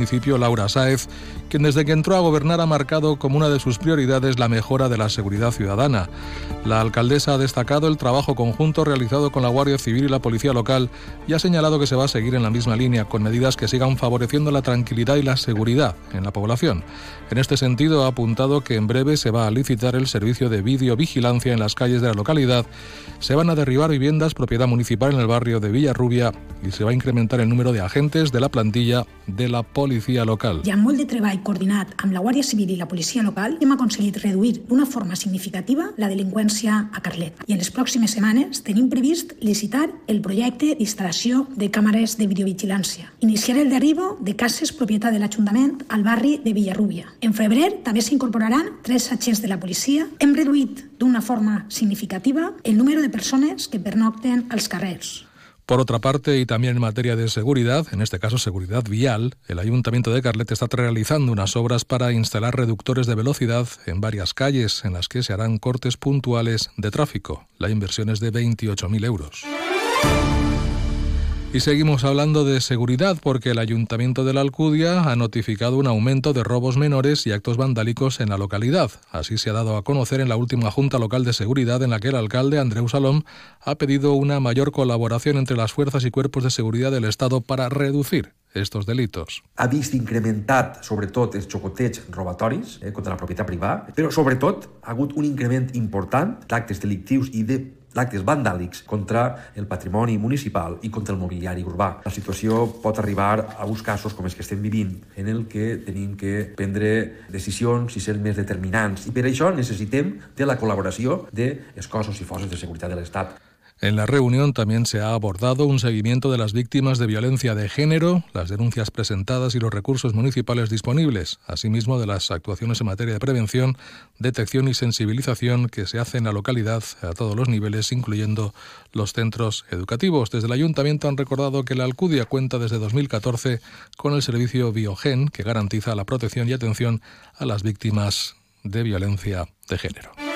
municipio Laura Sáez, quien desde que entró a gobernar ha marcado como una de sus prioridades la mejora de la seguridad ciudadana. La alcaldesa ha destacado el trabajo conjunto realizado con la Guardia Civil y la Policía Local y ha señalado que se va a seguir en la misma línea con medidas que sigan favoreciendo la tranquilidad y la seguridad en la población. En este sentido, ha apuntado que en breve se va a licitar el servicio de videovigilancia en las calles de la localidad, se van a derribar viviendas propiedad municipal en el barrio de Villarrubia y se va a incrementar el número de agentes de la plantilla de la policia local. I amb molt de treball coordinat amb la Guàrdia Civil i la policia local hem aconseguit reduir d'una forma significativa la delinqüència a Carlet. I en les pròximes setmanes tenim previst licitar el projecte d'instal·lació de càmeres de videovigilància. Iniciar el derribo de cases propietat de l'Ajuntament al barri de Villarrubia. En febrer també s'incorporaran tres agents de la policia. Hem reduït d'una forma significativa el número de persones que pernocten als carrers. Por otra parte, y también en materia de seguridad, en este caso seguridad vial, el Ayuntamiento de Carlet está realizando unas obras para instalar reductores de velocidad en varias calles en las que se harán cortes puntuales de tráfico. La inversión es de 28.000 euros. Y seguimos hablando de seguridad porque el Ayuntamiento de la Alcudia ha notificado un aumento de robos menores y actos vandálicos en la localidad. Así se ha dado a conocer en la última Junta Local de Seguridad en la que el alcalde Andreu Salom ha pedido una mayor colaboración entre las fuerzas y cuerpos de seguridad del Estado para reducir estos delitos. Ha vist incrementat, sobretot, els xocotets robatoris eh, contra la propietat privada, però sobretot ha hagut un increment important d'actes delictius i de d'actes vandàlics contra el patrimoni municipal i contra el mobiliari urbà. La situació pot arribar a uns casos com els que estem vivint, en el que tenim que prendre decisions i ser més determinants. I per això necessitem de la col·laboració dels cossos i forces de seguretat de l'Estat. En la reunión también se ha abordado un seguimiento de las víctimas de violencia de género, las denuncias presentadas y los recursos municipales disponibles, asimismo de las actuaciones en materia de prevención, detección y sensibilización que se hacen en la localidad a todos los niveles, incluyendo los centros educativos. Desde el ayuntamiento han recordado que la Alcudia cuenta desde 2014 con el servicio Biogen, que garantiza la protección y atención a las víctimas de violencia de género.